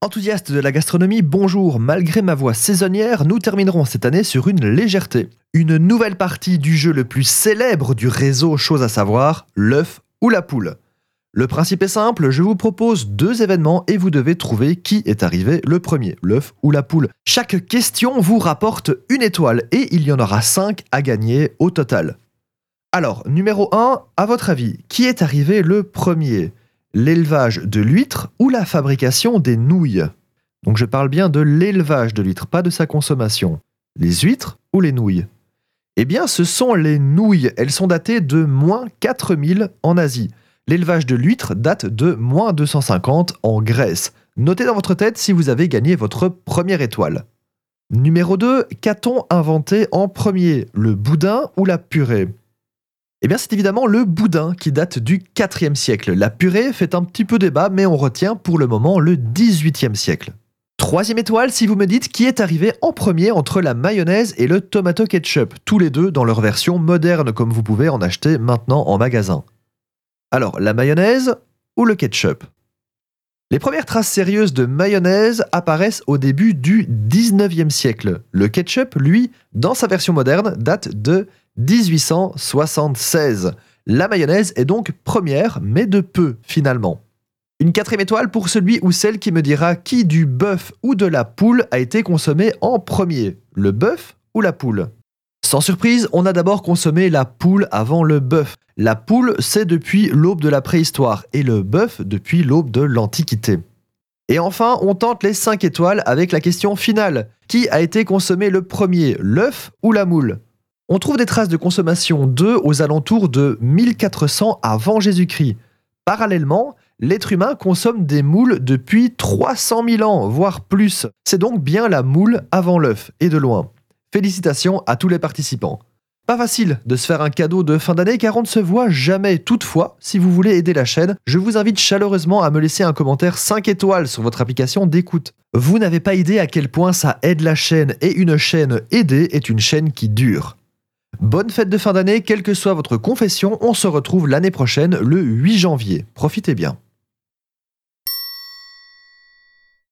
Enthousiastes de la gastronomie, bonjour. Malgré ma voix saisonnière, nous terminerons cette année sur une légèreté. Une nouvelle partie du jeu le plus célèbre du réseau, chose à savoir, l'œuf ou la poule. Le principe est simple, je vous propose deux événements et vous devez trouver qui est arrivé le premier, l'œuf ou la poule. Chaque question vous rapporte une étoile et il y en aura cinq à gagner au total. Alors, numéro 1, à votre avis, qui est arrivé le premier? L'élevage de l'huître ou la fabrication des nouilles. Donc je parle bien de l'élevage de l'huître, pas de sa consommation. Les huîtres ou les nouilles Eh bien, ce sont les nouilles. Elles sont datées de moins 4000 en Asie. L'élevage de l'huître date de moins 250 en Grèce. Notez dans votre tête si vous avez gagné votre première étoile. Numéro 2, qu'a-t-on inventé en premier Le boudin ou la purée? Eh bien, c'est évidemment le boudin qui date du 4e siècle. La purée fait un petit peu débat, mais on retient pour le moment le 18e siècle. Troisième étoile, si vous me dites qui est arrivé en premier entre la mayonnaise et le tomato ketchup, tous les deux dans leur version moderne comme vous pouvez en acheter maintenant en magasin. Alors, la mayonnaise ou le ketchup? Les premières traces sérieuses de mayonnaise apparaissent au début du 19e siècle. Le ketchup, lui, dans sa version moderne, date de 1876. La mayonnaise est donc première, mais de peu finalement. Une quatrième étoile pour celui ou celle qui me dira qui du bœuf ou de la poule a été consommé en premier, le bœuf ou la poule? Sans surprise, on a d'abord consommé la poule avant le bœuf. La poule, c'est depuis l'aube de la préhistoire et le bœuf depuis l'aube de l'Antiquité. Et enfin, on tente les 5 étoiles avec la question finale. Qui a été consommé le premier, l'œuf ou la moule? On trouve des traces de consommation d'œufs aux alentours de 1400 avant Jésus-Christ. Parallèlement, l'être humain consomme des moules depuis 300 000 ans, voire plus. C'est donc bien la moule avant l'œuf, et de loin. Félicitations à tous les participants. Pas facile de se faire un cadeau de fin d'année car on ne se voit jamais. Toutefois, si vous voulez aider la chaîne, je vous invite chaleureusement à me laisser un commentaire 5 étoiles sur votre application d'écoute. Vous n'avez pas idée à quel point ça aide la chaîne et une chaîne aidée est une chaîne qui dure. Bonne fête de fin d'année, quelle que soit votre confession, on se retrouve l'année prochaine, le 8 janvier. Profitez bien.